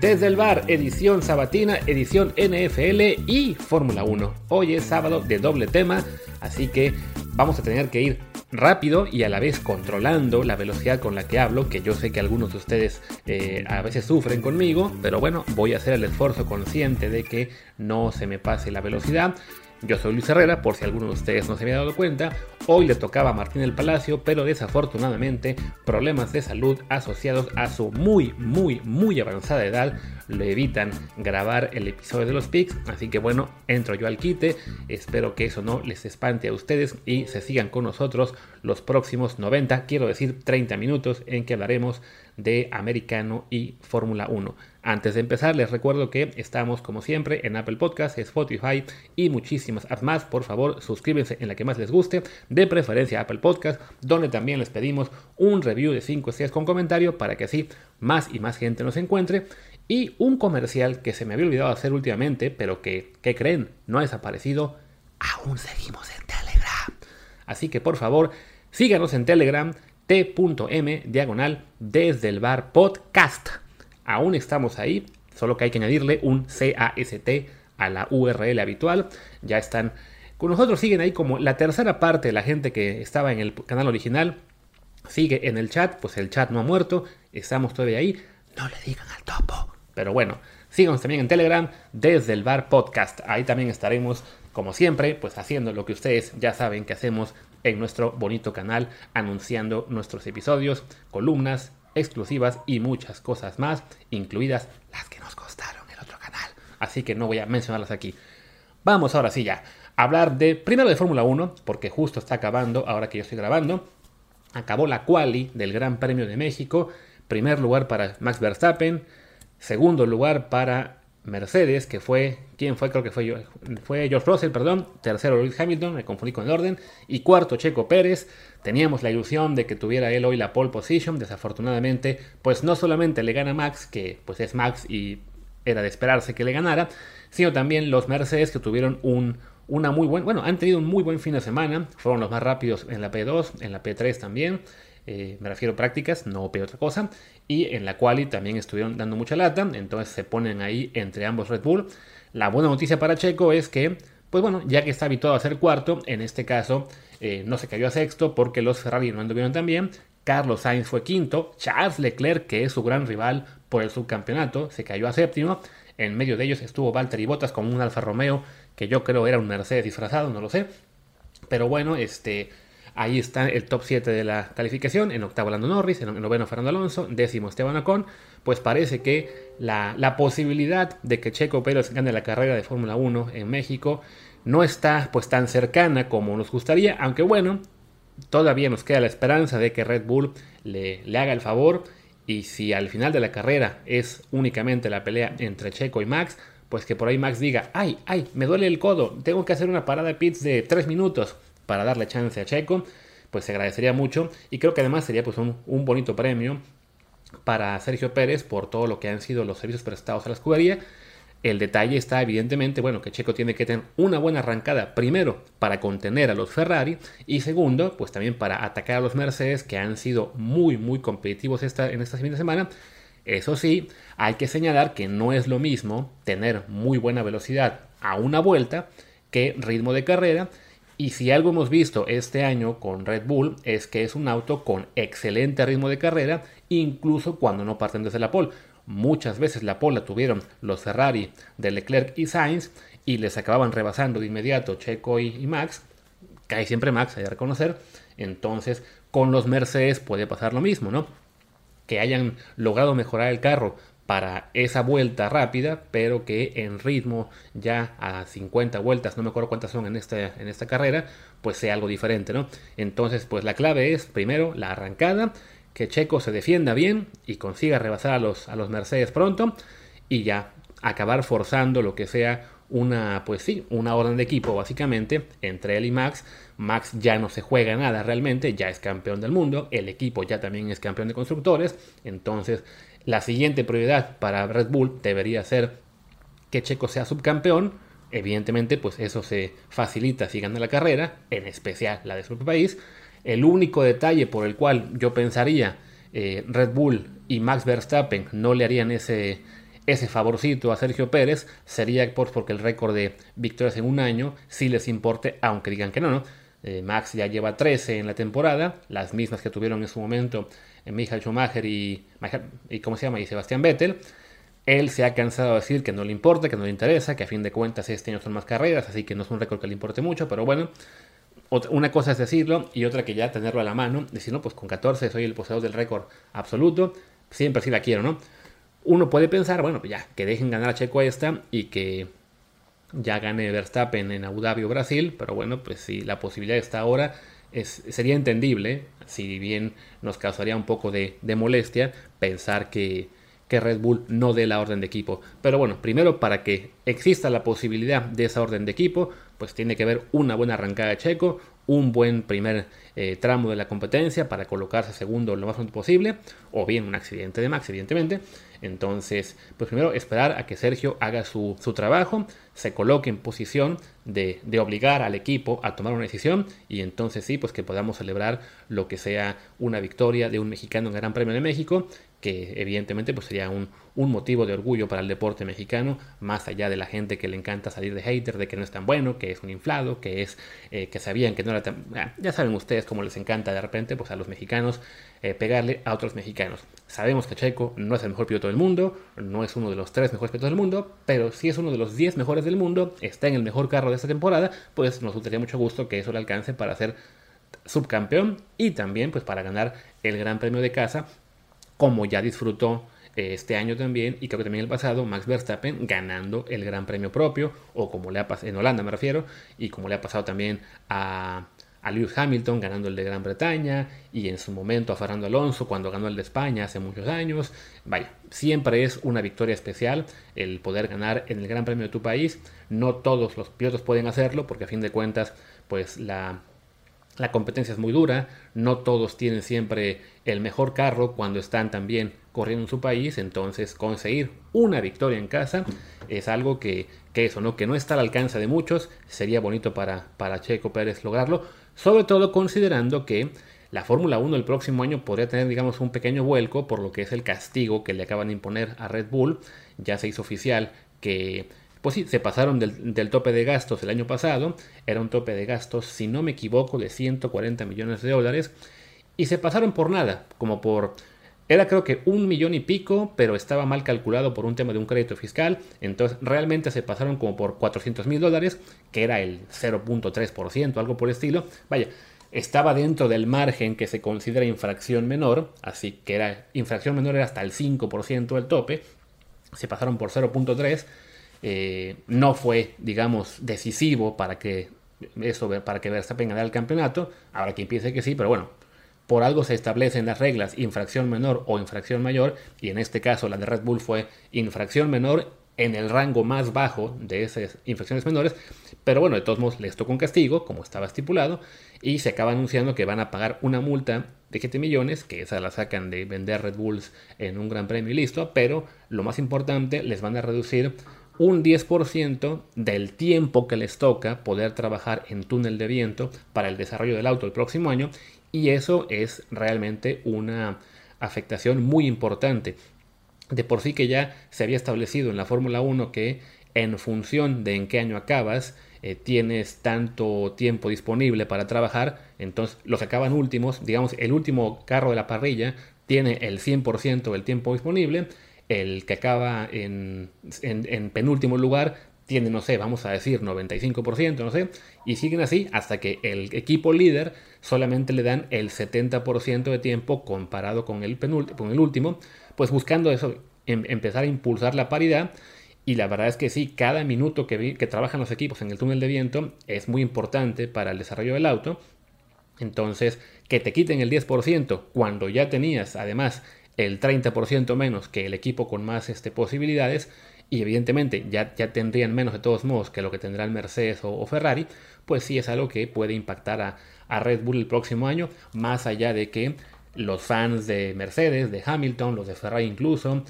Desde el bar, edición sabatina, edición NFL y Fórmula 1. Hoy es sábado de doble tema, así que vamos a tener que ir rápido y a la vez controlando la velocidad con la que hablo, que yo sé que algunos de ustedes eh, a veces sufren conmigo, pero bueno, voy a hacer el esfuerzo consciente de que no se me pase la velocidad. Yo soy Luis Herrera, por si alguno de ustedes no se había dado cuenta. Hoy le tocaba a Martín el Palacio, pero desafortunadamente problemas de salud asociados a su muy, muy, muy avanzada edad le evitan grabar el episodio de los pics. Así que bueno, entro yo al quite. Espero que eso no les espante a ustedes y se sigan con nosotros los próximos 90, quiero decir 30 minutos en que hablaremos de americano y Fórmula 1. Antes de empezar, les recuerdo que estamos como siempre en Apple Podcasts, Spotify y muchísimas más. Por favor, suscríbanse en la que más les guste, de preferencia Apple Podcasts, donde también les pedimos un review de 5 estrellas con comentario para que así más y más gente nos encuentre. Y un comercial que se me había olvidado hacer últimamente, pero que, ¿qué creen? No ha desaparecido. Aún seguimos en Telegram. Así que por favor, síganos en Telegram, t.m diagonal desde el bar podcast aún estamos ahí, solo que hay que añadirle un CAST a la URL habitual. Ya están con nosotros, siguen ahí como la tercera parte de la gente que estaba en el canal original. Sigue en el chat, pues el chat no ha muerto, estamos todavía ahí. No le digan al topo. Pero bueno, síganos también en Telegram desde el bar podcast. Ahí también estaremos, como siempre, pues haciendo lo que ustedes ya saben que hacemos en nuestro bonito canal, anunciando nuestros episodios, columnas, exclusivas y muchas cosas más, incluidas las que nos costaron el otro canal. Así que no voy a mencionarlas aquí. Vamos ahora sí ya a hablar de primero de Fórmula 1, porque justo está acabando ahora que yo estoy grabando. Acabó la quali del Gran Premio de México. Primer lugar para Max Verstappen. Segundo lugar para Mercedes, que fue, ¿quién fue? Creo que fue, yo, fue George Russell, perdón. Tercero Lewis Hamilton, me confundí con el orden. Y cuarto Checo Pérez. Teníamos la ilusión de que tuviera él hoy la pole position. Desafortunadamente, pues no solamente le gana Max, que pues es Max y era de esperarse que le ganara, sino también los Mercedes que tuvieron un, una muy buen, bueno, han tenido un muy buen fin de semana. Fueron los más rápidos en la P2, en la P3 también. Eh, me refiero a prácticas, no otra cosa, y en la quali también estuvieron dando mucha lata, entonces se ponen ahí entre ambos Red Bull. La buena noticia para Checo es que, pues bueno, ya que está habituado a ser cuarto, en este caso eh, no se cayó a sexto porque los Ferrari no anduvieron tan bien, Carlos Sainz fue quinto, Charles Leclerc, que es su gran rival por el subcampeonato, se cayó a séptimo, en medio de ellos estuvo Valtteri Bottas con un Alfa Romeo que yo creo era un Mercedes disfrazado, no lo sé, pero bueno, este Ahí está el top 7 de la calificación. En octavo Lando Norris, en noveno Fernando Alonso, décimo Esteban Ocon. Pues parece que la, posibilidad de que Checo Pérez gane la carrera de Fórmula 1 en México no está pues tan cercana como nos gustaría. Aunque bueno, todavía nos queda la esperanza de que Red Bull le, le haga el favor. Y si al final de la carrera es únicamente la pelea entre Checo y Max, pues que por ahí Max diga, ay, ay, me duele el codo, tengo que hacer una parada de pits de 3 minutos para darle chance a Checo, pues se agradecería mucho y creo que además sería pues un, bonito premio para Sergio Pérez por todo lo que han sido los servicios prestados a la escudería. El detalle está evidentemente, bueno, que Checo tiene que tener una buena arrancada, primero para contener a los Ferrari y segundo, pues también para atacar a los Mercedes que han sido muy, muy competitivos esta, en esta de semana. Eso sí, hay que señalar que no es lo mismo tener muy buena velocidad a una vuelta que ritmo de carrera y si algo hemos visto este año con Red Bull es que es un auto con excelente ritmo de carrera, incluso cuando no parten desde la pole. Muchas veces la pole la tuvieron los Ferrari de Leclerc y Sainz y les acababan rebasando de inmediato Checo y, Max. Cae siempre Max, hay que reconocer. Entonces, con los Mercedes puede pasar lo mismo, ¿no? Que hayan logrado mejorar el carro para esa vuelta rápida, pero que en ritmo ya a 50 vueltas, no me acuerdo cuántas son en esta, en esta carrera, pues sea algo diferente, ¿no? Entonces, pues la clave es, primero, la arrancada, que Checo se defienda bien y consiga rebasar a los, a los Mercedes pronto, y ya acabar forzando lo que sea una, pues sí, una orden de equipo básicamente entre él y Max. Max ya no se juega nada realmente, ya es campeón del mundo, el equipo ya también es campeón de constructores, entonces la siguiente prioridad para Red Bull debería ser que Checo sea subcampeón. Evidentemente, pues eso se facilita si gana la carrera, en especial la de su país. El único detalle por el cual yo pensaría eh, Red Bull y Max Verstappen no le harían ese, ese favorcito a Sergio Pérez sería por, porque el récord de victorias en un año sí les importe, aunque digan que no, ¿no? Eh, Max ya lleva 13 en la temporada, las mismas que tuvieron en su momento en Michael Schumacher y, y, ¿cómo se llama? y Sebastián Vettel. Él se ha cansado de decir que no le importa, que no le interesa, que a fin de cuentas este año son más carreras, así que no es un récord que le importe mucho, pero bueno, una cosa es decirlo y otra que ya tenerlo a la mano, decir, no, pues con 14 soy el poseedor del récord absoluto, siempre sí la quiero, ¿no? Uno puede pensar, bueno, pues ya, que dejen ganar a Checo esta y que ya gane Verstappen en Abu Dhabi o Brasil, pero bueno, pues si la posibilidad está ahora, es, sería entendible, si bien nos causaría un poco de, molestia pensar que, que, Red Bull no dé la orden de equipo. Pero bueno, primero para que exista la posibilidad de esa orden de equipo, pues tiene que haber una buena arrancada de Checo, un buen primer eh, tramo de la competencia para colocarse segundo lo más pronto posible, o bien un accidente de Max, evidentemente. Entonces, pues primero esperar a que Sergio haga su, trabajo, se coloque en posición de, obligar al equipo a tomar una decisión y entonces sí, pues que podamos celebrar lo que sea una victoria de un mexicano en Gran Premio de México que evidentemente pues sería un, motivo de orgullo para el deporte mexicano, más allá de la gente que le encanta salir de hater, de que no es tan bueno, que es un inflado, que es eh, que sabían que no era tan... Ah, ya saben ustedes cómo les encanta de repente pues a los mexicanos eh, pegarle a otros mexicanos. Sabemos que Checo no es el mejor piloto del mundo, no es uno de los tres mejores pilotos del mundo, pero si es uno de los diez mejores del mundo, está en el mejor carro de esta temporada, pues nos gustaría mucho gusto que eso le alcance para ser subcampeón y también pues para ganar el Gran Premio de casa como ya disfrutó eh, este año también, y creo que también el pasado, Max Verstappen ganando el Gran Premio propio, o como le ha pasado, en Holanda me refiero, y como le ha pasado también a, a Lewis Hamilton ganando el de Gran Bretaña, y en su momento a Fernando Alonso cuando ganó el de España hace muchos años. Vaya, siempre es una victoria especial el poder ganar en el Gran Premio de tu país. No todos los pilotos pueden hacerlo, porque a fin de cuentas, pues la la competencia es muy dura, no todos tienen siempre el mejor carro cuando están también corriendo en su país, entonces conseguir una victoria en casa es algo que, eso, ¿no? que no está al alcance de muchos, sería bonito para, para Checo Pérez lograrlo, sobre todo considerando que la Fórmula 1 el próximo año podría tener, digamos, un pequeño vuelco por lo que es el castigo que le acaban de imponer a Red Bull. Ya se hizo oficial que pues sí, se pasaron del, tope de gastos el año pasado, era un tope de gastos, si no me equivoco, de 140 millones de dólares, y se pasaron por nada, como por... Era creo que un millón y pico, pero estaba mal calculado por un tema de un crédito fiscal, entonces realmente se pasaron como por 400 mil dólares, que era el 0.3%, algo por el estilo. Vaya, estaba dentro del margen que se considera infracción menor, así que era infracción menor era hasta el 5% del tope, se pasaron por 0.3 eh, no fue, digamos, decisivo para que eso, para que Verstappen ganara el campeonato. Ahora quien piense que sí, pero bueno, por algo se establecen las reglas infracción menor o infracción mayor, y en este caso la de Red Bull fue infracción menor en el rango más bajo de esas infracciones menores, pero bueno, de todos modos les tocó un castigo, como estaba estipulado, y se acaba anunciando que van a pagar una multa de 7 millones, que esa la sacan de vender Red Bulls en un gran premio y listo, pero lo más importante, les van a reducir un 10% del tiempo que les toca poder trabajar en túnel de viento para el desarrollo del auto el próximo año y eso es realmente una afectación muy importante. De por sí que ya se había establecido en la Fórmula 1 que en función de en qué año acabas, eh, tienes tanto tiempo disponible para trabajar, entonces los acaban últimos, digamos, el último carro de la parrilla tiene el 100% del tiempo disponible el que acaba en, penúltimo lugar tiene, no sé, vamos a decir 95%, no sé, y siguen así hasta que el equipo líder solamente le dan el 70% de tiempo comparado con el, con el último, pues buscando eso, em, empezar a impulsar la paridad. Y la verdad es que sí, cada minuto que, que trabajan los equipos en el túnel de viento es muy importante para el desarrollo del auto. Entonces, que te quiten el 10% cuando ya tenías además el 30% menos que el equipo con más este, posibilidades y evidentemente ya, ya tendrían menos de todos modos que lo que tendrá el Mercedes o, Ferrari, pues sí es algo que puede impactar a, Red Bull el próximo año, más allá de que los fans de Mercedes, de Hamilton, los de Ferrari incluso,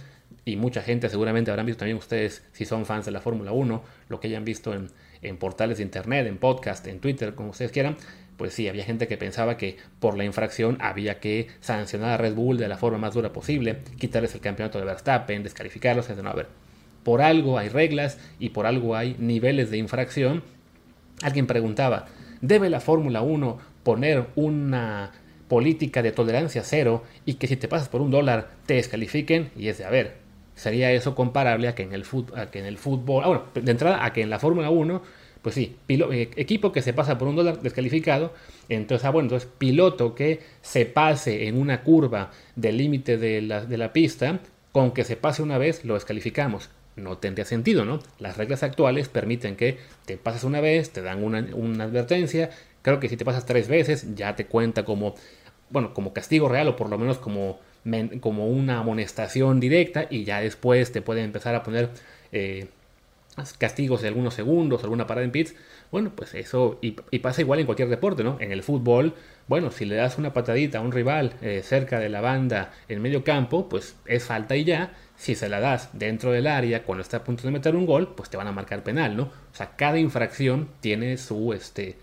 y mucha gente seguramente habrán visto también ustedes, si son fans de la Fórmula 1, lo que hayan visto en, en portales de internet, en podcast, en Twitter, como ustedes quieran, pues sí, había gente que pensaba que por la infracción había que sancionar a Red Bull de la forma más dura posible, quitarles el campeonato de Verstappen, descalificarlos, etc. No, a ver, por algo hay reglas y por algo hay niveles de infracción. Alguien preguntaba, ¿debe la Fórmula 1 poner una política de tolerancia cero y que si te pasas por un dólar te descalifiquen? Y es de, a ver, sería eso comparable a que en el, fútbol, ah, bueno, de entrada a que en la Fórmula 1, pues sí, eh, equipo que se pasa por un dólar descalificado, entonces, ah, bueno, entonces piloto que se pase en una curva del límite de la, de la pista, con que se pase una vez lo descalificamos no tendría sentido, ¿no? Las reglas actuales permiten que te pases una vez, te dan una, advertencia, creo que si te pasas tres veces ya te cuenta como, bueno, como castigo real o por lo menos como, como una amonestación directa y ya después te pueden empezar a poner eh, castigos de algunos segundos, alguna parada en pits. Bueno, pues eso, y, pasa igual en cualquier deporte, ¿no? En el fútbol, bueno, si le das una patadita a un rival eh, cerca de la banda en medio campo, pues es falta y ya si se la das dentro del área cuando está a punto de meter un gol, pues te van a marcar penal, ¿no? O sea, cada infracción tiene su, este,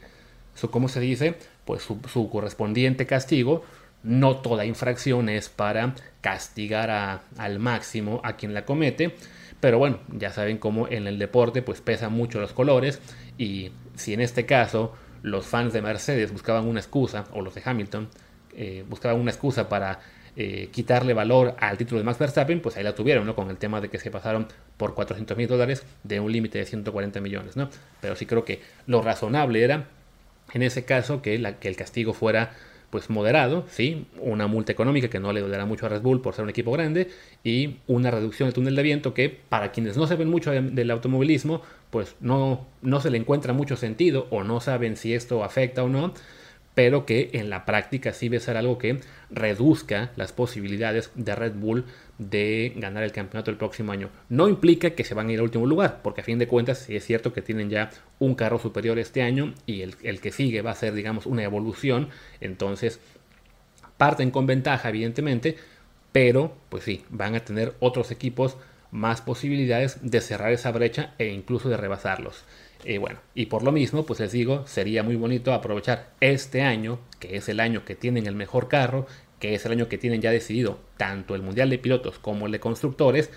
su ¿cómo se dice? Pues su, correspondiente castigo. No toda infracción es para castigar al máximo a quien la comete. Pero bueno, ya saben cómo en el deporte pues pesan mucho los colores y si en este caso los fans de Mercedes buscaban una excusa, o los de Hamilton, eh, buscaban una excusa para eh, quitarle valor al título de Max Verstappen, pues ahí la tuvieron, ¿no? Con el tema de que se pasaron por 400 mil dólares de un límite de 140 millones, ¿no? Pero sí creo que lo razonable era, en ese caso, que, el castigo fuera pues moderado, ¿sí? Una multa económica que no le dolerá mucho a Red Bull por ser un equipo grande y una reducción de túnel de viento que para quienes no saben mucho del automovilismo, pues no, no se le encuentra mucho sentido o no saben si esto afecta o no, pero que en la práctica sí debe ser algo que reduzca las posibilidades de Red Bull de ganar el campeonato el próximo año. No implica que se van a ir al último lugar, porque a fin de cuentas sí es cierto que tienen ya un carro superior este año y el, que sigue va a ser, digamos, una evolución. Entonces, parten con ventaja, evidentemente, pero pues sí, van a tener otros equipos más posibilidades de cerrar esa brecha e incluso de rebasarlos. Y bueno, y por lo mismo, pues les digo, sería muy bonito aprovechar este año, que es el año que tienen el mejor carro, que es el año que tienen ya decidido tanto el Mundial de Pilotos como el de Constructores,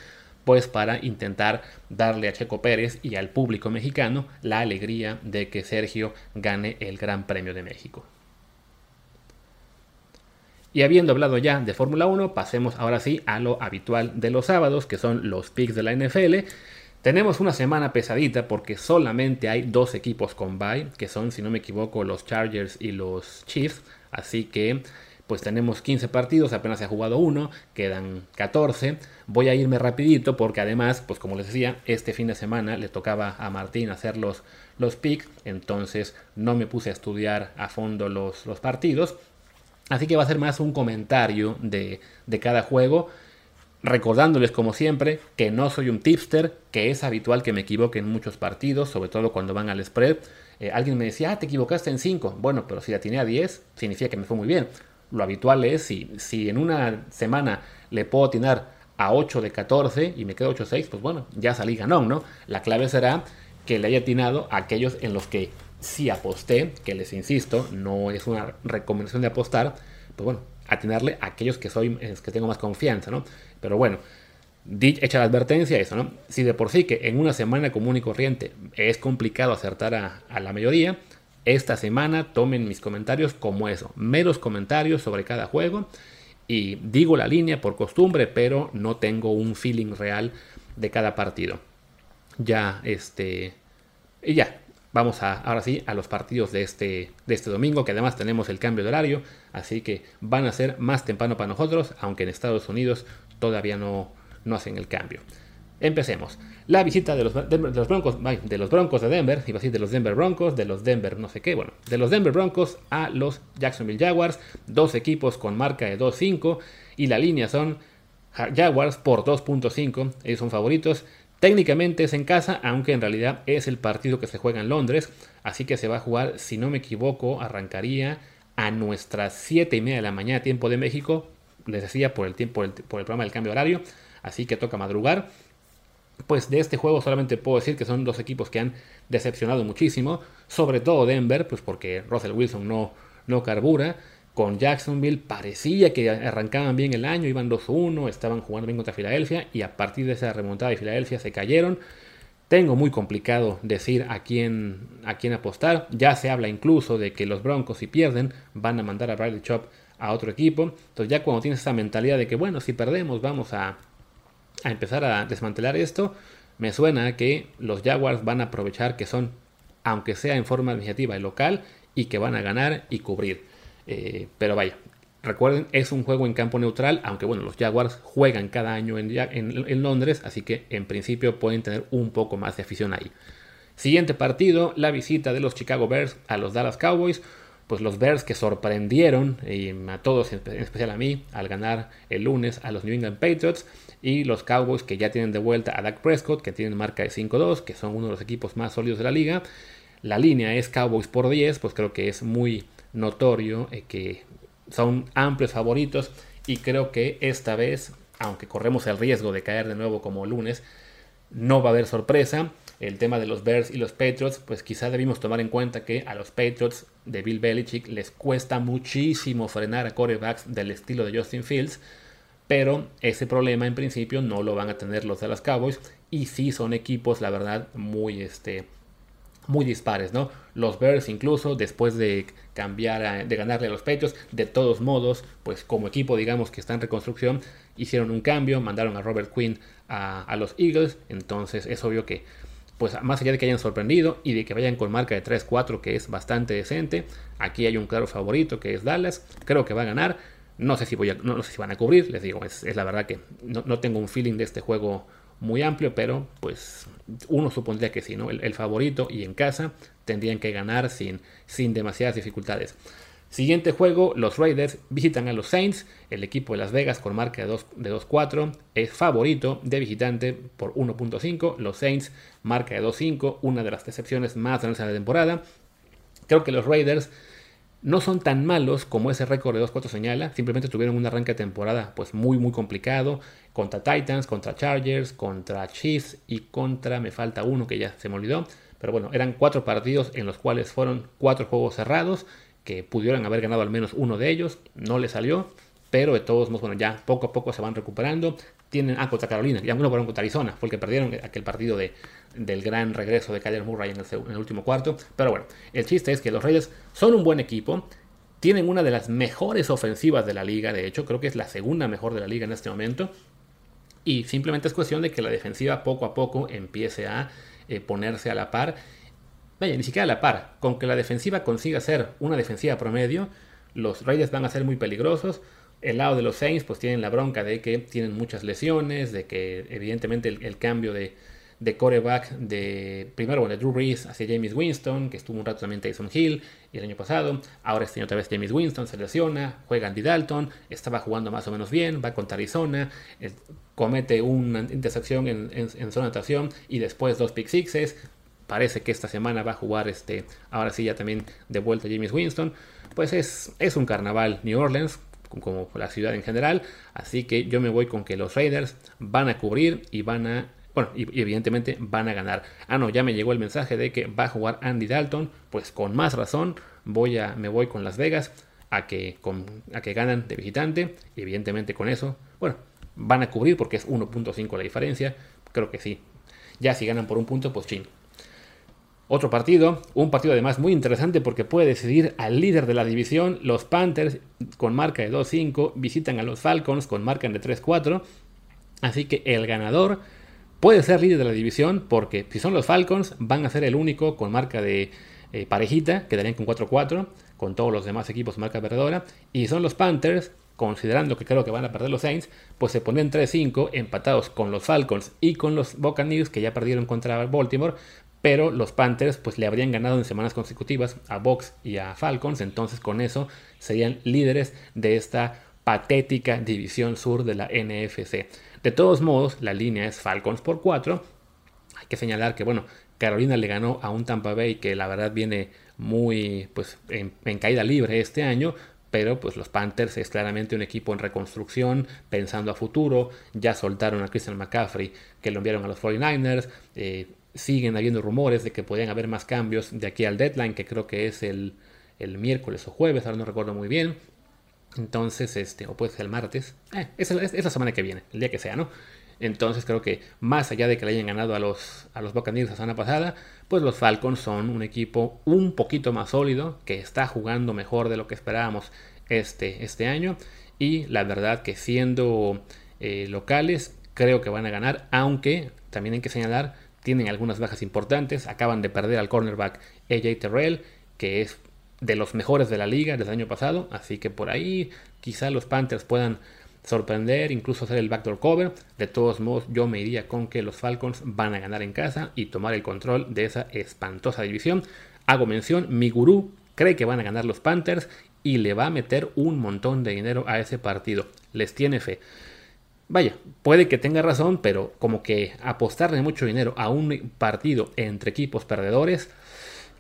pues para intentar darle a Checo Pérez y al público mexicano la alegría de que Sergio gane el Gran Premio de México. Y habiendo hablado ya de Fórmula 1, pasemos ahora sí a lo habitual de los sábados, que son los picks de la NFL. Tenemos una semana pesadita porque solamente hay dos equipos con bye, que son, si no me equivoco, los Chargers y los Chiefs. Así que, pues tenemos 15 partidos, apenas se ha jugado uno, quedan 14. Voy a irme rapidito porque además, pues como les decía, este fin de semana le tocaba a Martín hacer los, los picks, entonces no me puse a estudiar a fondo los, los partidos. Así que va a ser más un comentario de, de cada juego recordándoles como siempre que no soy un tipster, que es habitual que me equivoque en muchos partidos, sobre todo cuando van al spread. Eh, alguien me decía, ah, te equivocaste en 5. Bueno, pero si la tiene a 10, significa que me fue muy bien. Lo habitual es, si, si en una semana le puedo atinar a 8 de 14 y me quedo 8-6, pues bueno, ya salí ganón, ¿no? La clave será que le haya atinado a aquellos en los que sí aposté, que les insisto, no es una recomendación de apostar, pues bueno, atinarle a aquellos que soy, que tengo más confianza, ¿no? Pero bueno, hecha la advertencia eso, ¿no? Si de por sí que en una semana común y corriente es complicado acertar a, la mayoría, esta semana tomen mis comentarios como eso, meros comentarios sobre cada juego y digo la línea por costumbre, pero no tengo un feeling real de cada partido. Ya, este, y ya, vamos a, ahora sí a los partidos de este, de este domingo, que además tenemos el cambio de horario, así que van a ser más temprano para nosotros, aunque en Estados Unidos todavía no, no hacen el cambio. Empecemos. La visita de los, Broncos, de los Broncos de Denver, iba a decir de los Denver Broncos, de los Denver no sé qué, bueno, de los Denver Broncos a los Jacksonville Jaguars, dos equipos con marca de 2-5 y la línea son Jaguars por 2.5, ellos son favoritos. Técnicamente es en casa, aunque en realidad es el partido que se juega en Londres, así que se va a jugar, si no me equivoco, arrancaría a nuestras 7 y media de la mañana, tiempo de México, les decía, por el, tiempo, por el, programa del cambio horario, así que toca madrugar. Pues de este juego solamente puedo decir que son dos equipos que han decepcionado muchísimo, sobre todo Denver, pues porque Russell Wilson no, no carbura. Con Jacksonville parecía que arrancaban bien el año, iban 2-1, estaban jugando bien contra Filadelfia y a partir de esa remontada de Filadelfia se cayeron. Tengo muy complicado decir a quién, a quién apostar. Ya se habla incluso de que los Broncos si pierden van a mandar a Bradley Chop a otro equipo. Entonces ya cuando tienes esa mentalidad de que bueno, si perdemos vamos a, a empezar a desmantelar esto, me suena que los Jaguars van a aprovechar que son, aunque sea en forma iniciativa y local, y que van a ganar y cubrir. Eh, pero vaya, recuerden, es un juego en campo neutral, aunque bueno, los Jaguars juegan cada año en, Londres, así que en principio pueden tener un poco más de afición ahí. Siguiente partido, la visita de los Chicago Bears a los Dallas Cowboys. Pues los Bears que sorprendieron, y a todos, en especial a mí, al ganar el lunes a los New England Patriots. Y los Cowboys que ya tienen de vuelta a Dak Prescott, que tienen marca de 5-2, que son uno de los equipos más sólidos de la liga. La línea es Cowboys por 10, pues creo que es muy notorio eh, que son amplios favoritos y creo que esta vez, aunque corremos el riesgo de caer de nuevo como lunes, no va a haber sorpresa. El tema de los Bears y los Patriots, pues quizá debimos tomar en cuenta que a los Patriots de Bill Belichick les cuesta muchísimo frenar a quarterbacks del estilo de Justin Fields, pero ese problema en principio no lo van a tener los de las Cowboys y sí son equipos, la verdad, muy este, muy dispares, ¿no? Los Bears incluso después de cambiar, de ganarle a los Patriots, de todos modos, pues como equipo digamos que está en reconstrucción, hicieron un cambio, mandaron a Robert Quinn a, los Eagles, entonces es obvio que pues más allá de que hayan sorprendido y de que vayan con marca de 3-4 que es bastante decente, aquí hay un claro favorito que es Dallas, creo que va a ganar, no sé si, voy a, no, sé si van a cubrir, les digo, es, la verdad que no, no tengo un feeling de este juego muy amplio, pero pues uno supondría que sí, ¿no? El, favorito y en casa tendrían que ganar sin, sin demasiadas dificultades. Siguiente juego, los Raiders visitan a los Saints. El equipo de Las Vegas con marca de 2-4 es favorito de visitante por 1.5. Los Saints marca de 2-5, una de las decepciones más grandes de la temporada. Creo que los Raiders no son tan malos como ese récord de 2-4 señala, simplemente tuvieron un arranque de temporada pues muy muy complicado contra Titans, contra Chargers, contra Chiefs y contra, me falta uno que ya se me olvidó, pero bueno, eran cuatro partidos en los cuales fueron cuatro juegos cerrados, que pudieron haber ganado al menos uno de ellos, no le salió, pero de todos modos, bueno, ya poco a poco se van recuperando, tienen, ah, contra Carolina, ya uno fueron contra Arizona, fue el que perdieron aquel partido de, del gran regreso de Kyler Murray en el, último cuarto. Pero bueno, el chiste es que los Raiders son un buen equipo. Tienen una de las mejores ofensivas de la liga, de hecho, creo que es la segunda mejor de la liga en este momento. Y simplemente es cuestión de que la defensiva poco a poco empiece a eh, ponerse a la par. Vaya, ni siquiera a la par. Con que la defensiva consiga ser una defensiva promedio, los Raiders van a ser muy peligrosos. El lado de los Saints pues tienen la bronca de que tienen muchas lesiones, de que evidentemente el cambio de, de coreback de primero bueno, de Drew Brees hacia James Winston, que estuvo un rato también Tyson Hill y el año pasado. Ahora este año otra vez James Winston se lesiona, juega Andy Dalton, estaba jugando más o menos bien, va contra Arizona, comete una intersección en, en, zona de anotación y después dos pick sixes. Parece que esta semana va a jugar este, ahora sí ya también de vuelta James Winston. Pues es, es un carnaval New Orleans, como la ciudad en general. Así que yo me voy con que los Raiders van a cubrir y van a bueno, y, evidentemente van a ganar. Ah, no, ya me llegó el mensaje de que va a jugar Andy Dalton. Pues con más razón voy a, me voy con Las Vegas a que, con, a que ganan de visitante. Y evidentemente con eso, bueno, van a cubrir porque es 1.5 la diferencia. Creo que sí. Ya si ganan por un punto, pues chin. Otro partido, un partido además muy interesante porque puede decidir al líder de la división. Los Panthers con marca de 2-5 visitan a los Falcons con marca de 3-4. Así que el ganador Puede ser líder de la división porque si son los Falcons van a ser el único con marca de eh, parejita, quedarían con 4-4, con todos los demás equipos marca perdedora. Y son los Panthers, considerando que creo que van a perder los Saints, pues se ponen 3-5 empatados con los Falcons y con los Buccaneers que ya perdieron contra Baltimore. Pero los Panthers pues le habrían ganado en semanas consecutivas a Box y a Falcons. Entonces con eso serían líderes de esta patética división sur de la NFC. De todos modos, la línea es Falcons por 4. Hay que señalar que, bueno, Carolina le ganó a un Tampa Bay que la verdad viene muy pues, en, caída libre este año, pero pues los Panthers es claramente un equipo en reconstrucción, pensando a futuro, ya soltaron a Christian McCaffrey que lo enviaron a los 49ers, eh, siguen habiendo rumores de que podrían haber más cambios de aquí al deadline, que creo que es el, el miércoles o jueves, ahora no recuerdo muy bien, Entonces, este, o puede ser el martes, eh, es, la semana que viene, el día que sea, ¿no? Entonces creo que más allá de que le hayan ganado a los, a los Buccaneers la semana pasada, pues los Falcons son un equipo un poquito más sólido, que está jugando mejor de lo que esperábamos este, este año. Y la verdad que siendo eh, locales, creo que van a ganar, aunque también hay que señalar, tienen algunas bajas importantes. Acaban de perder al cornerback AJ Terrell, que es de los mejores de la liga desde el año pasado. Así que por ahí quizá los Panthers puedan sorprender, incluso hacer el backdoor cover. De todos modos, yo me iría con que los Falcons van a ganar en casa y tomar el control de esa espantosa división. Hago mención, mi gurú cree que van a ganar los Panthers y le va a meter un montón de dinero a ese partido. Les tiene fe. Vaya, puede que tenga razón, pero como que apostarle mucho dinero a un partido entre equipos perdedores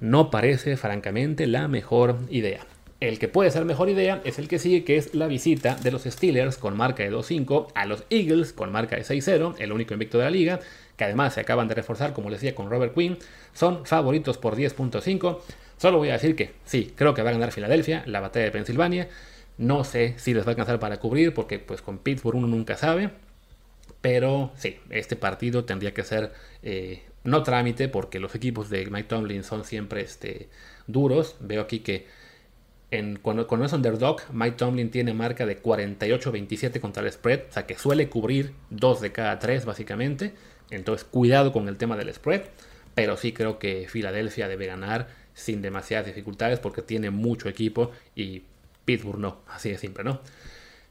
no parece francamente la mejor idea. El que puede ser mejor idea es el que sigue, que es la visita de los Steelers con marca de 2-5 a los Eagles con marca de 6-0, el único invicto de la liga, que además se acaban de reforzar, como les decía, con Robert Quinn. Son favoritos por 10.5. Solo voy a decir que sí, creo que va a ganar Filadelfia, la batalla de Pensilvania. No sé si les va a alcanzar para cubrir, porque pues con Pittsburgh uno nunca sabe. Pero sí, este partido tendría que ser eh, no trámite, porque los equipos de Mike Tomlin son siempre este, duros. Veo aquí que en, cuando, cuando, es underdog, Mike Tomlin tiene marca de 48-27 contra el spread, o sea que suele cubrir 2 de cada 3 básicamente. Entonces cuidado con el tema del spread, pero sí creo que Filadelfia debe ganar sin demasiadas dificultades porque tiene mucho equipo y Pittsburgh no, así de simple, ¿no?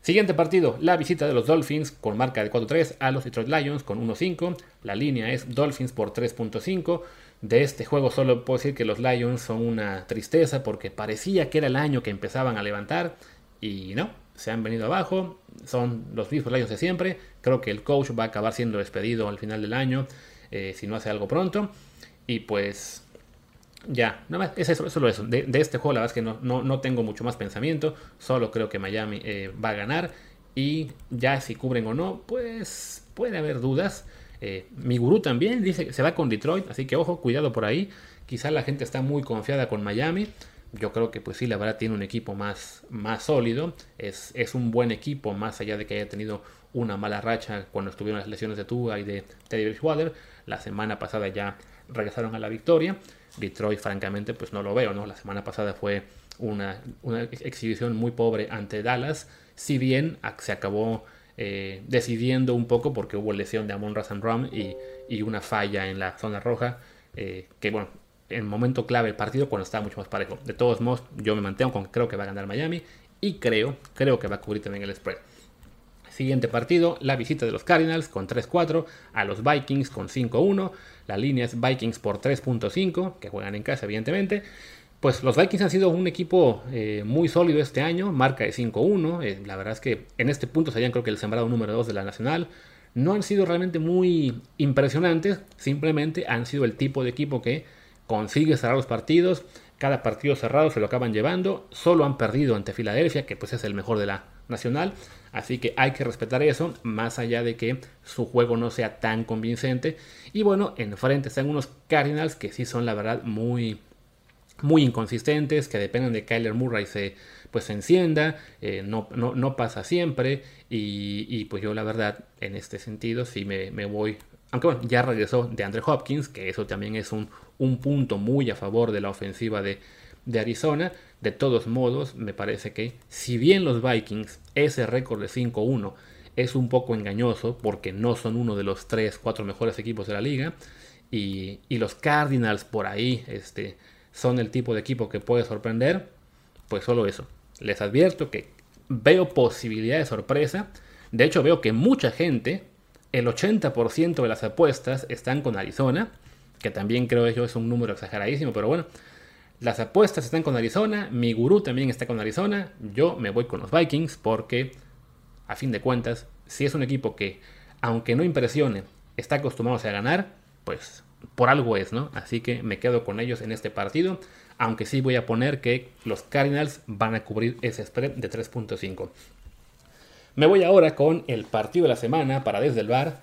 Siguiente partido, la visita de los Dolphins con marca de 4-3 a los Detroit Lions con 1-5. La línea es Dolphins por 3.5. De este juego solo puedo decir que los Lions son una tristeza porque parecía que era el año que empezaban a levantar y no, se han venido abajo. Son los mismos Lions de siempre. Creo que el coach va a acabar siendo despedido al final del año eh, si no hace algo pronto. Y pues ya, nada más, es solo eso. De, este juego la verdad es que no, no, tengo mucho más pensamiento. Solo creo que Miami eh, va a ganar. Y ya si cubren o no, pues puede haber dudas. Eh, mi gurú también dice que se va con Detroit, así que ojo, cuidado por ahí. Quizá la gente está muy confiada con Miami. Yo creo que pues sí, la verdad tiene un equipo más, más sólido. Es, es un buen equipo, más allá de que haya tenido una mala racha cuando estuvieron las lesiones de Tua y de Teddy Bridgewater. La semana pasada ya regresaron a la victoria. Detroit, francamente, pues no lo veo, ¿no? La semana pasada fue una, una exhibición muy pobre ante Dallas. Si bien se acabó eh, decidiendo un poco porque hubo lesión de Amon Razan Ram y, y, una falla en la zona roja, eh, que bueno, en momento clave del partido cuando estaba mucho más parejo. De todos modos, yo me mantengo con que creo que va a ganar Miami y creo, creo que va a cubrir también el spread. Siguiente partido, la visita de los Cardinals con 3-4 a los Vikings con 5-1. La línea es Vikings por 3.5, que juegan en casa evidentemente. Pues los Vikings han sido un equipo eh, muy sólido este año, marca de 5-1. Eh, la verdad es que en este punto serían creo que el sembrado número 2 de la Nacional. No han sido realmente muy impresionantes, simplemente han sido el tipo de equipo que consigue cerrar los partidos. Cada partido cerrado se lo acaban llevando. Solo han perdido ante Filadelfia, que pues es el mejor de la Nacional. Así que hay que respetar eso, más allá de que su juego no sea tan convincente. Y bueno, enfrente están unos Cardinals que sí son la verdad muy muy inconsistentes, que dependen de Kyler Murray se, pues, se encienda, eh, no, no, pasa siempre, y, pues yo la verdad en este sentido sí me, voy, aunque bueno, ya regresó de Andre Hopkins, que eso también es un, un punto muy a favor de la ofensiva de, de Arizona, de todos modos me parece que si bien los Vikings ese récord de 5-1 es un poco engañoso porque no son uno de los 3, 4 mejores equipos de la liga, y, y los Cardinals por ahí, este, son el tipo de equipo que puede sorprender, pues solo eso. Les advierto que veo posibilidad de sorpresa. De hecho, veo que mucha gente, el 80% de las apuestas están con Arizona, que también creo yo es un número exageradísimo, pero bueno, las apuestas están con Arizona, mi gurú también está con Arizona, yo me voy con los Vikings porque, a fin de cuentas, si es un equipo que, aunque no impresione, está acostumbrado a ganar, pues por algo es, ¿no? Así que me quedo con ellos en este partido, aunque sí voy a poner que los Cardinals van a cubrir ese spread de 3.5. Me voy ahora con el partido de la semana para Desde el Bar.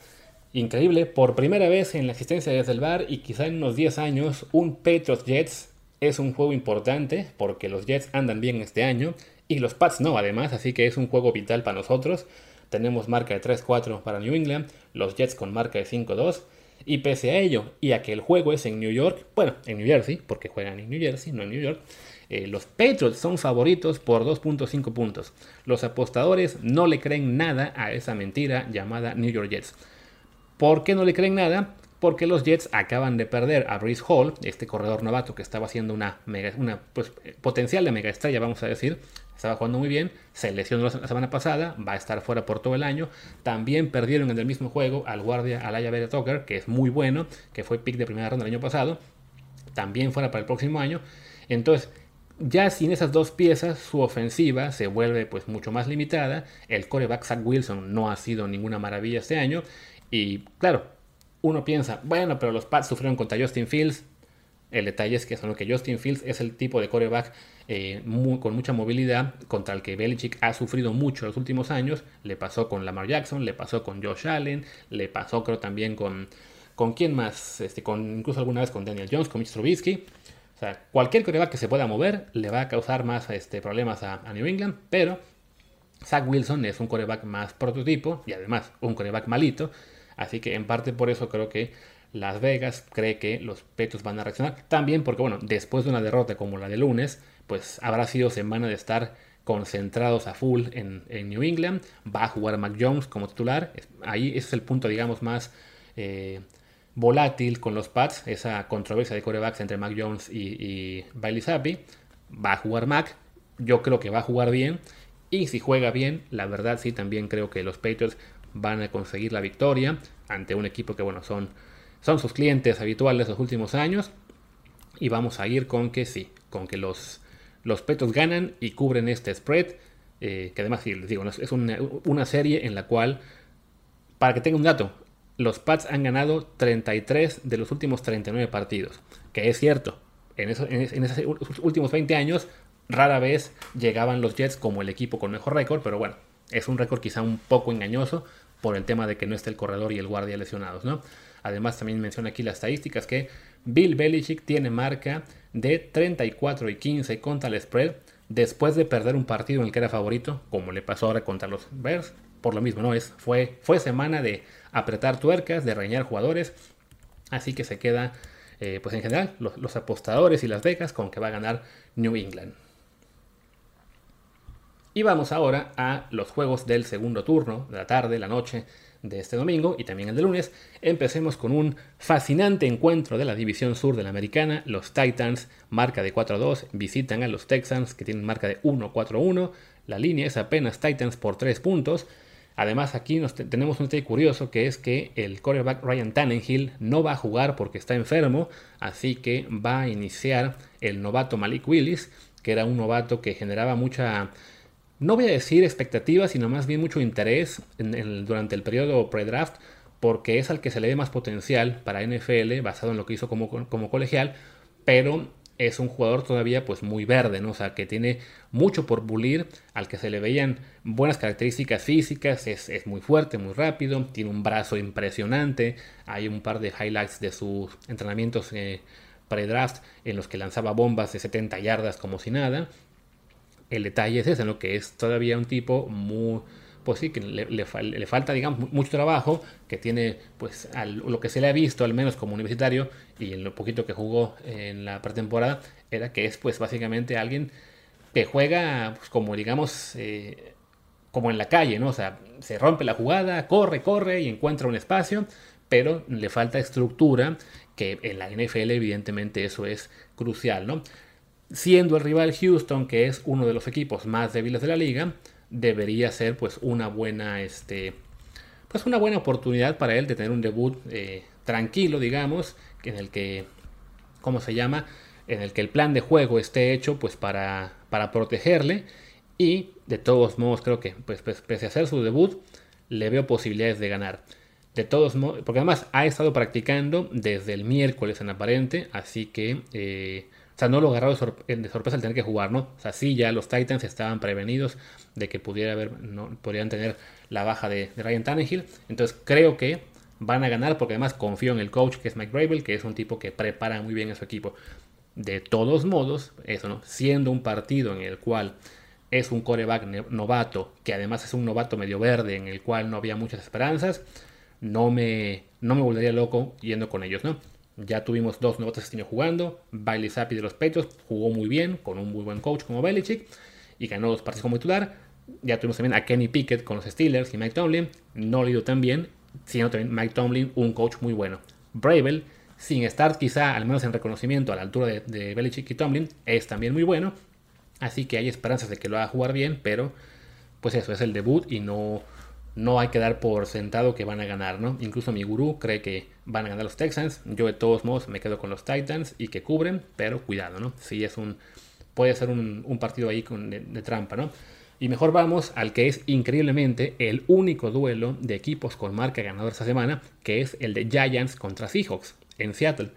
Increíble, por primera vez en la existencia de Desde el Bar y quizá en unos 10 años, un Patriots Jets es un juego importante porque los Jets andan bien este año y los Pats no, además, así que es un juego vital para nosotros. Tenemos marca de 3-4 para New England, los Jets con marca de 5-2. Y pese a ello, y a que el juego es en New York, bueno, en New Jersey, porque juegan en New Jersey, no en New York, eh, los Patriots son favoritos por 2.5 puntos. Los apostadores no le creen nada a esa mentira llamada New York Jets. ¿Por qué no le creen nada? Porque los Jets acaban de perder a Brice Hall, este corredor novato que estaba haciendo una, pues, potencial de mega estrella, vamos a decir, estaba jugando muy bien, se lesionó la semana pasada, va a estar fuera por todo el año. También perdieron en el mismo juego al guardia Alaya Vera Tucker, que es muy bueno, que fue pick de primera ronda el año pasado, también fuera para el próximo año. Entonces, ya sin esas dos piezas, su ofensiva se vuelve pues mucho más limitada. El coreback Zach Wilson no ha sido ninguna maravilla este año. Y claro, uno piensa, bueno, pero los Pats sufrieron contra Justin Fields. El detalle es que, son que Justin Fields es el tipo de coreback eh, con mucha movilidad contra el que Belichick ha sufrido mucho en los últimos años. Le pasó con Lamar Jackson, le pasó con Josh Allen, le pasó creo también con... ¿Con quién más? Este, con, incluso alguna vez con Daniel Jones, con Mitch Trubisky. O sea, cualquier coreback que se pueda mover le va a causar más este, problemas a, a New England, pero Zach Wilson es un coreback más prototipo y además un coreback malito. Así que en parte por eso creo que Las Vegas cree que los Petos van a reaccionar. También porque, bueno, después de una derrota como la de lunes, pues habrá sido semana de estar concentrados a full en, New England. Va a jugar Mac Jones como titular. Ahí ese es el punto, digamos, más eh, volátil con los Pats. Esa controversia de corebacks entre Mac Jones y, y Bailey Zappi. Va a jugar Mac. Yo creo que va a jugar bien. Y si juega bien, la verdad sí también creo que los Patriots van a conseguir la victoria ante un equipo que, bueno, son, son sus clientes habituales los últimos años. Y vamos a ir con que sí, con que los, los Petos ganan y cubren este spread. Eh, que además, les digo, es una, serie en la cual, para que tenga un dato, los Pats han ganado 33 de los últimos 39 partidos. Que es cierto, en, eso, en, esos últimos 20 años, rara vez llegaban los Jets como el equipo con mejor récord, pero bueno, es un récord quizá un poco engañoso por el tema de que no está el corredor y el guardia lesionados, ¿no? Además, también menciona aquí las estadísticas que Bill Belichick tiene marca de 34 y 15 contra el spread después de perder un partido en el que era favorito, como le pasó ahora contra los Bears. Por lo mismo, ¿no? Es, fue, fue semana de apretar tuercas, de reñar jugadores. Así que se queda, eh, pues en general, los, los apostadores y las becas con que va a ganar New England. Y vamos ahora a los juegos del segundo turno, de la tarde, la noche de este domingo y también el de lunes. Empecemos con un fascinante encuentro de la división sur de la americana. Los Titans, marca de 4-2, visitan a los Texans que tienen marca de 1-4-1. La línea es apenas Titans por 3 puntos. Además, aquí nos tenemos un detalle curioso que es que el quarterback Ryan Tannenhill no va a jugar porque está enfermo, así que va a iniciar el novato Malik Willis, que era un novato que generaba mucha no voy a decir expectativas, sino más bien mucho interés durante el periodo pre-draft, porque es al que se le ve más potencial para NFL, basado en lo que hizo como, como colegial, pero es un jugador todavía pues muy verde, ¿no? O sea, que tiene mucho por bulir, al que se le veían buenas características físicas, es, muy fuerte, muy rápido, tiene un brazo impresionante, hay un par de highlights de sus entrenamientos eh, pre-draft en los que lanzaba bombas de 70 yardas como si nada, el detalle es ese, lo que es todavía un tipo muy, pues sí, que le, falta, digamos, mucho trabajo, que tiene, pues, lo que se le ha visto, al menos como universitario, y en lo poquito que jugó en la pretemporada, era que es, pues, básicamente alguien que juega, pues, como, digamos, eh, como en la calle, ¿no? O sea, se rompe la jugada, corre, corre y encuentra un espacio, pero le falta estructura, que en la NFL, evidentemente, eso es crucial, ¿no? Siendo el rival Houston, que es uno de los equipos más débiles de la liga, debería ser pues una buena, este, pues una buena oportunidad para él de tener un debut eh, tranquilo, digamos, en el que, ¿cómo se llama? En el que el plan de juego esté hecho pues para, para protegerle y de todos modos creo que pues, pues, pese a hacer su debut le veo posibilidades de ganar. De todos modos, porque además ha estado practicando desde el miércoles en aparente, así que eh, o sea, no lo agarró de, sorpresa al tener que jugar, ¿no? O sea, sí, ya los Titans estaban prevenidos de que pudiera haber, no, podrían tener la baja de, Ryan Tannehill. Entonces creo que van a ganar porque además confío en el coach que es Mike Bravel, que es un tipo que prepara muy bien a su equipo. De todos modos, eso, ¿no? Siendo un partido en el cual es un coreback novato, que además es un novato medio verde en el cual no había muchas esperanzas, no me, no me volvería loco yendo con ellos, ¿no? Ya tuvimos dos novatos este año jugando, Bailey Zappi de los Pechos jugó muy bien, con un muy buen coach como Belichick, y ganó dos partidos como titular. Ya tuvimos también a Kenny Pickett con los Steelers y Mike Tomlin, no le ido tan bien, sino también Mike Tomlin, un coach muy bueno. Bravel, sin estar quizá al menos en reconocimiento a la altura de, de Belichick y Tomlin, es también muy bueno, Así que hay esperanzas de que lo haga jugar bien, pero pues eso es el debut y no, no hay que dar por sentado que van a ganar, ¿no? Incluso mi gurú cree que van a ganar los Texans. Yo de todos modos me quedo con los Titans y que cubren, pero cuidado, ¿no? Si es un. Puede ser un, partido ahí con, de, trampa, ¿no? Y mejor vamos al que es increíblemente el único duelo de equipos con marca ganadora esta semana, que es el de Giants contra Seahawks en Seattle.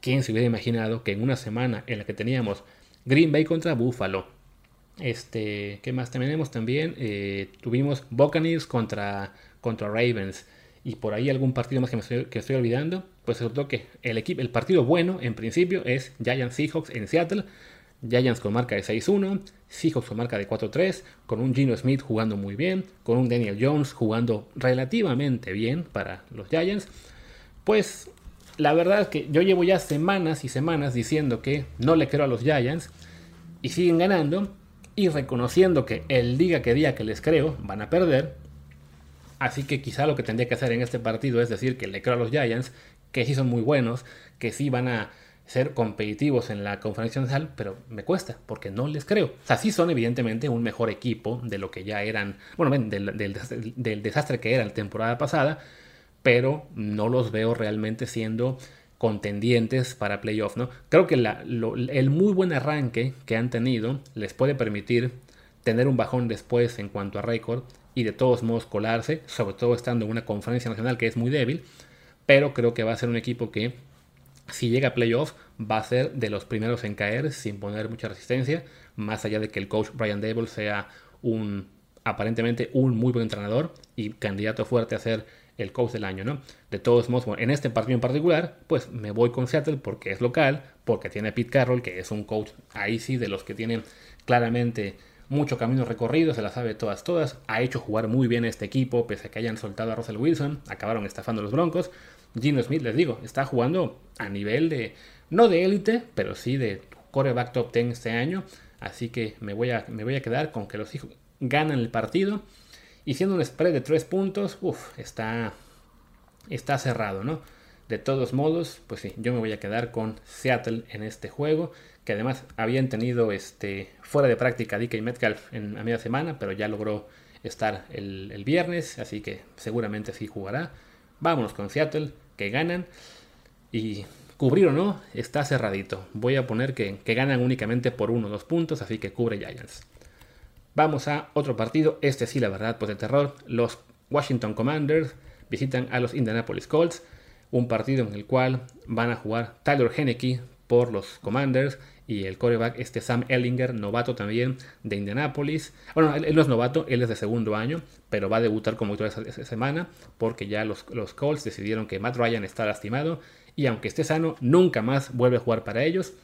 ¿Quién se hubiera imaginado que en una semana en la que teníamos Green Bay contra Buffalo. Este, ¿qué más tenemos también? Eh, tuvimos Buccaneers contra, contra Ravens. Y por ahí algún partido más que, me estoy, que estoy olvidando. Pues resultó que el, equipo, el partido bueno, en principio, es Giants Seahawks en Seattle. Giants con marca de 6-1, Seahawks con marca de 4-3, con un Gino Smith jugando muy bien, con un Daniel Jones jugando relativamente bien para los Giants. Pues la verdad es que yo llevo ya semanas y semanas diciendo que no le creo a los Giants y siguen ganando y reconociendo que el diga que día que les creo van a perder. Así que quizá lo que tendría que hacer en este partido es decir que le creo a los Giants, que sí son muy buenos, que sí van a ser competitivos en la conferencia nacional, pero me cuesta porque no les creo. O sea, sí son evidentemente un mejor equipo de lo que ya eran, bueno, del, del desastre que era la temporada pasada, pero no los veo realmente siendo contendientes para playoff, ¿no? Creo que el muy buen arranque que han tenido les puede permitir tener un bajón después en cuanto a récord y de todos modos colarse, sobre todo estando en una conferencia nacional que es muy débil, pero creo que va a ser un equipo que si llega a playoff va a ser de los primeros en caer sin poner mucha resistencia, más allá de que el coach Brian Dable sea un aparentemente un muy buen entrenador y candidato fuerte a ser el coach del año, ¿no? De todos modos, en este partido en particular, pues me voy con Seattle porque es local, porque tiene a Pete Carroll, que es un coach ahí sí de los que tienen claramente mucho camino recorrido, se la sabe todas, todas. Ha hecho jugar muy bien este equipo, pese a que hayan soltado a Russell Wilson, acabaron estafando los Broncos. Gino Smith, les digo, está jugando a nivel de, no de élite, pero sí de coreback top 10 este año. Así que me voy a, me voy a quedar con que los hijos ganan el partido y siendo un spread de 3 puntos, uff, está, está cerrado, ¿no? De todos modos, pues sí, yo me voy a quedar con Seattle en este juego, que además habían tenido este, fuera de práctica DK Metcalf en, a media semana, pero ya logró estar el, viernes, así que seguramente sí jugará. Vámonos con Seattle, que ganan. Y cubrir o no, está cerradito. Voy a poner que, que ganan únicamente por uno o dos puntos, así que cubre Giants. Vamos a otro partido, este sí la verdad, pues de terror. Los Washington Commanders visitan a los Indianapolis Colts, un partido en el cual van a jugar Tyler Henneke por los Commanders y el coreback este Sam Ellinger, novato también de Indianapolis. Bueno, él, no es novato, él es de segundo año, pero va a debutar como titular esa, semana porque ya los, los Colts decidieron que Matt Ryan está lastimado y aunque esté sano, nunca más vuelve a jugar para ellos.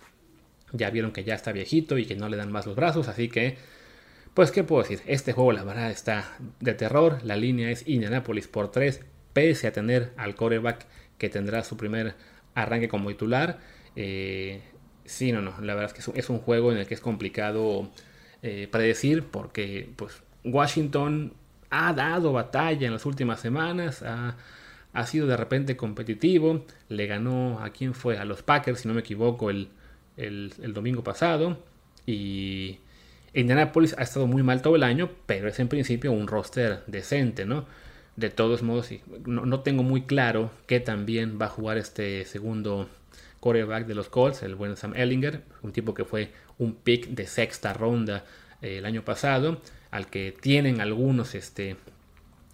Ya vieron que ya está viejito y que no le dan más los brazos, así que pues, ¿qué puedo decir? Este juego, la verdad, está de terror. La línea es Indianapolis por 3, pese a tener al coreback que tendrá su primer arranque como titular. Eh, sí, no, no. La verdad es que es un juego en el que es complicado eh, predecir porque, pues, Washington ha dado batalla en las últimas semanas. Ha, sido de repente competitivo. Le ganó a quién fue, a los Packers, si no me equivoco, el, el domingo pasado. Y Indianapolis ha estado muy mal todo el año, pero es en principio un roster decente, ¿no? De todos modos, no, tengo muy claro qué también va a jugar este segundo quarterback de los Colts, el buen Sam Ellinger, un tipo que fue un pick de sexta ronda eh, el año pasado, al que tienen algunos este,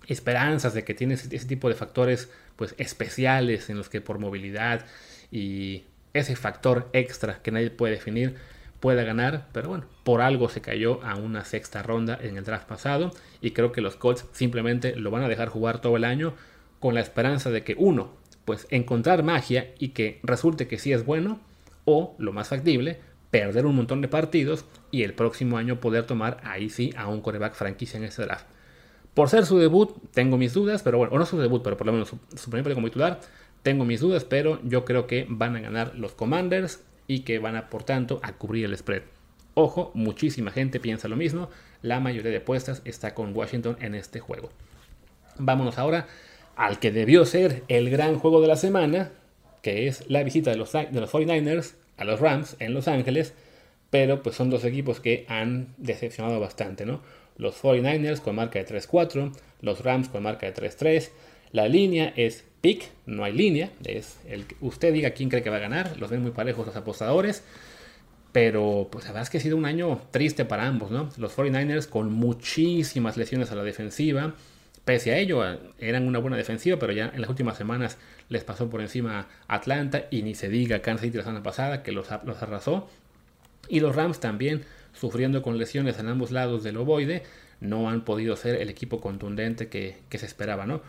esperanzas de que tiene ese, ese, tipo de factores pues, especiales en los que por movilidad y ese factor extra que nadie puede definir, pueda ganar, pero bueno, por algo se cayó a una sexta ronda en el draft pasado y creo que los Colts simplemente lo van a dejar jugar todo el año con la esperanza de que uno, pues encontrar magia y que resulte que sí es bueno, o lo más factible, perder un montón de partidos y el próximo año poder tomar ahí sí a un coreback franquicia en ese draft. Por ser su debut, tengo mis dudas, pero bueno, o no su debut, pero por lo menos su, primer partido como titular, tengo mis dudas, pero yo creo que van a ganar los Commanders y que van a, por tanto, a cubrir el spread. Ojo, muchísima gente piensa lo mismo, la mayoría de apuestas está con Washington en este juego. Vámonos ahora al que debió ser el gran juego de la semana, que es la visita de los, de los 49ers a los Rams en Los Ángeles, pero pues son dos equipos que han decepcionado bastante, ¿no? Los 49ers con marca de 3-4, los Rams con marca de 3-3. La línea es pick, no hay línea, es el que usted diga quién cree que va a ganar, los ven muy parejos los apostadores. Pero pues la que ha sido un año triste para ambos, ¿no? Los 49ers con muchísimas lesiones a la defensiva, Pese a ello, eran una buena defensiva, pero ya en las últimas semanas les pasó por encima Atlanta y ni se diga Kansas City la semana pasada que los, los arrasó. Y los Rams también, sufriendo con lesiones en ambos lados del ovoide, no han podido ser el equipo contundente que, se esperaba, ¿no?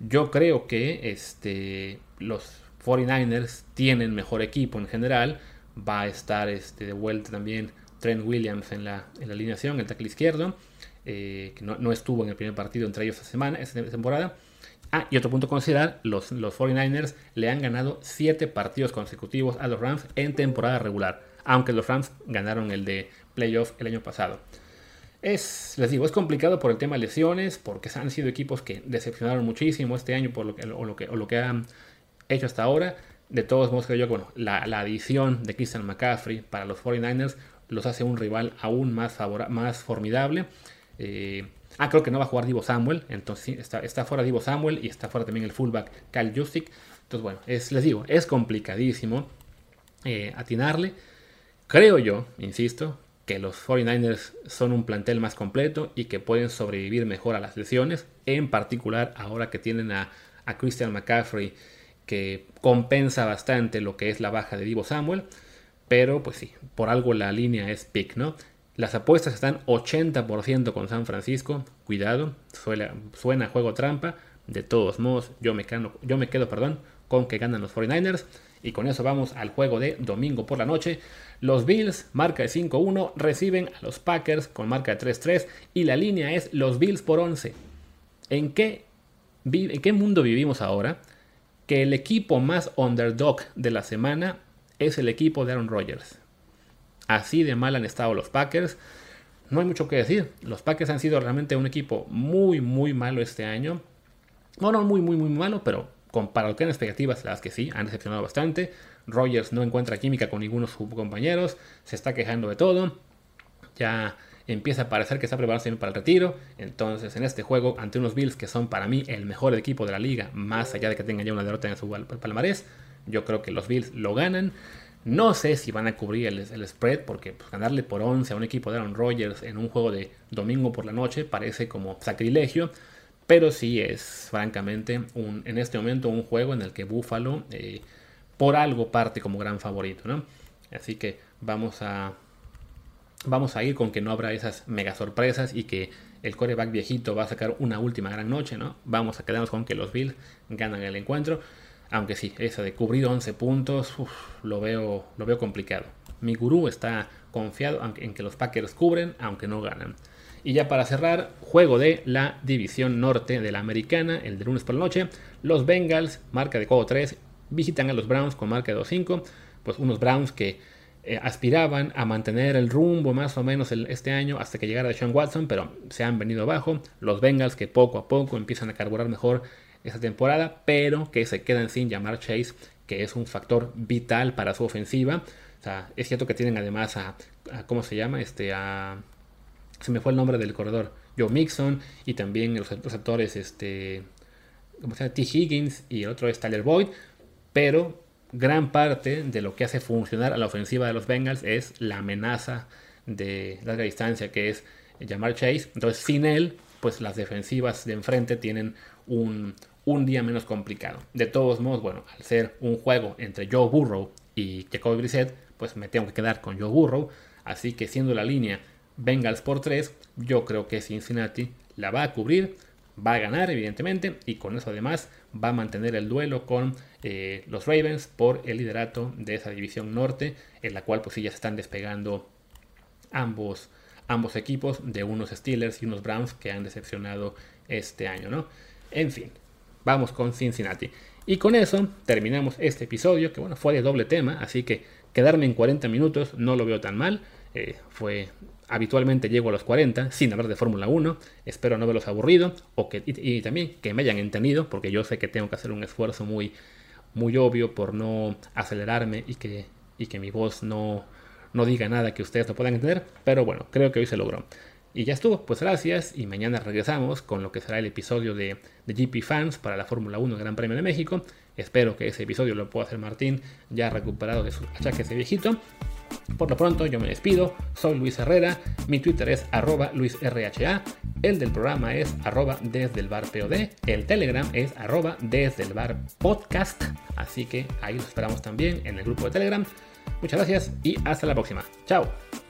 Yo creo que este, los 49ers tienen mejor equipo en general. Va a estar este, de vuelta también Trent Williams en la, en la alineación, el tackle izquierdo. Eh, que no, estuvo en el primer partido entre ellos esta semana, esta temporada. Ah, y otro punto a considerar, los, los 49ers le han ganado 7 partidos consecutivos a los Rams en temporada regular, aunque los Rams ganaron el de playoff el año pasado. Es, les digo, es complicado por el tema de lesiones, porque han sido equipos que decepcionaron muchísimo este año por lo que, o, lo que, o lo que han hecho hasta ahora. De todos modos, creo yo, bueno, la, la adición de Christian McCaffrey para los 49ers los hace un rival aún más, más formidable. Eh, ah, creo que no va a jugar Divo Samuel. Entonces está, está fuera Divo Samuel y está fuera también el fullback Cal Jusic. Entonces, bueno, es, les digo, es complicadísimo eh, atinarle. Creo yo, insisto, que los 49ers son un plantel más completo y que pueden sobrevivir mejor a las lesiones. En particular, ahora que tienen a, a Christian McCaffrey, que compensa bastante lo que es la baja de Divo Samuel. Pero, pues sí, por algo la línea es pick, ¿no? Las apuestas están 80% con San Francisco. Cuidado, suena, juego trampa. De todos modos, yo me, quedo, yo me quedo perdón, con que ganan los 49ers. Y con eso vamos al juego de domingo por la noche. Los Bills, marca de 5-1, reciben a los Packers con marca de 3-3. Y la línea es los Bills por 11. ¿En qué, ¿En qué mundo vivimos ahora? Que el equipo más underdog de la semana es el equipo de Aaron Rodgers. Así de mal han estado los Packers. No hay mucho que decir. Los Packers han sido realmente un equipo muy, muy malo este año. No, no muy, muy, muy malo, pero comparado con expectativas, las que sí, han decepcionado bastante. Rogers no encuentra química con ninguno de sus compañeros. Se está quejando de todo. Ya empieza a parecer que está preparándose para el retiro. Entonces, en este juego, ante unos Bills que son para mí el mejor equipo de la liga, más allá de que tengan ya una derrota en su palmarés, yo creo que los Bills lo ganan. No sé si van a cubrir el, spread porque pues, ganarle por 11 a un equipo de Aaron Rodgers en un juego de domingo por la noche parece como sacrilegio. Pero sí es francamente un, en este momento un juego en el que Buffalo eh, por algo parte como gran favorito. ¿no? Así que vamos a, vamos a ir con que no habrá esas mega sorpresas y que el coreback viejito va a sacar una última gran noche. ¿no? Vamos a quedarnos con que los Bills ganan el encuentro. Aunque sí, eso de cubrir 11 puntos, lo, veo, lo veo complicado. Mi gurú está confiado en que los Packers cubren, aunque no ganan. Y ya para cerrar, juego de la división norte de la americana, el de lunes por la noche. Los Bengals, marca de codo 3, visitan a los Browns con marca de 2-5. Pues unos Browns que eh, aspiraban a mantener el rumbo más o menos este año hasta que llegara Sean Watson, pero se han venido abajo. Los Bengals que poco a poco empiezan a carburar mejor esta temporada, pero que se quedan sin llamar Chase, que es un factor vital para su ofensiva. O sea, es cierto que tienen además a, ¿cómo se llama? Este, a, se me fue el nombre del corredor, Joe Mixon, y también los receptores, este, ¿cómo se? T. Higgins, y el otro es Tyler Boyd, pero gran parte de lo que hace funcionar a la ofensiva de los Bengals es la amenaza de larga distancia, que es llamar Chase. Entonces, sin él, pues las defensivas de enfrente tienen un, un día menos complicado. De todos modos, bueno, al ser un juego entre Joe Burrow y Jacoby Brissett, pues me tengo que quedar con Joe Burrow. Así que siendo la línea Bengals por 3, yo creo que Cincinnati la va a cubrir, va a ganar, evidentemente, y con eso además va a mantener el duelo con eh, los Ravens por el liderato de esa división norte, en la cual pues sí ya se están despegando ambos, ambos equipos de unos Steelers y unos Browns que han decepcionado este año, ¿no? En fin, vamos con Cincinnati. Y con eso terminamos este episodio, que bueno, fue de doble tema, así que quedarme en 40 minutos no lo veo tan mal. Eh, fue habitualmente llego a los 40 sin hablar de Fórmula 1. Espero no verlos aburrido o que, y, también que me hayan entendido, porque yo sé que tengo que hacer un esfuerzo muy, muy obvio por no acelerarme y que, y que mi voz no, no diga nada que ustedes no puedan entender. Pero bueno, creo que hoy se logró. Y ya estuvo, pues gracias y mañana regresamos con lo que será el episodio de, de GP Fans para la Fórmula 1 Gran Premio de México. Espero que ese episodio lo pueda hacer Martín ya recuperado de sus achaques de viejito. Por lo pronto yo me despido, soy Luis Herrera, mi Twitter es arroba luisrha, el del programa es arroba desde el bar el Telegram es arroba desde el bar podcast, así que ahí los esperamos también en el grupo de Telegram. Muchas gracias y hasta la próxima. Chao.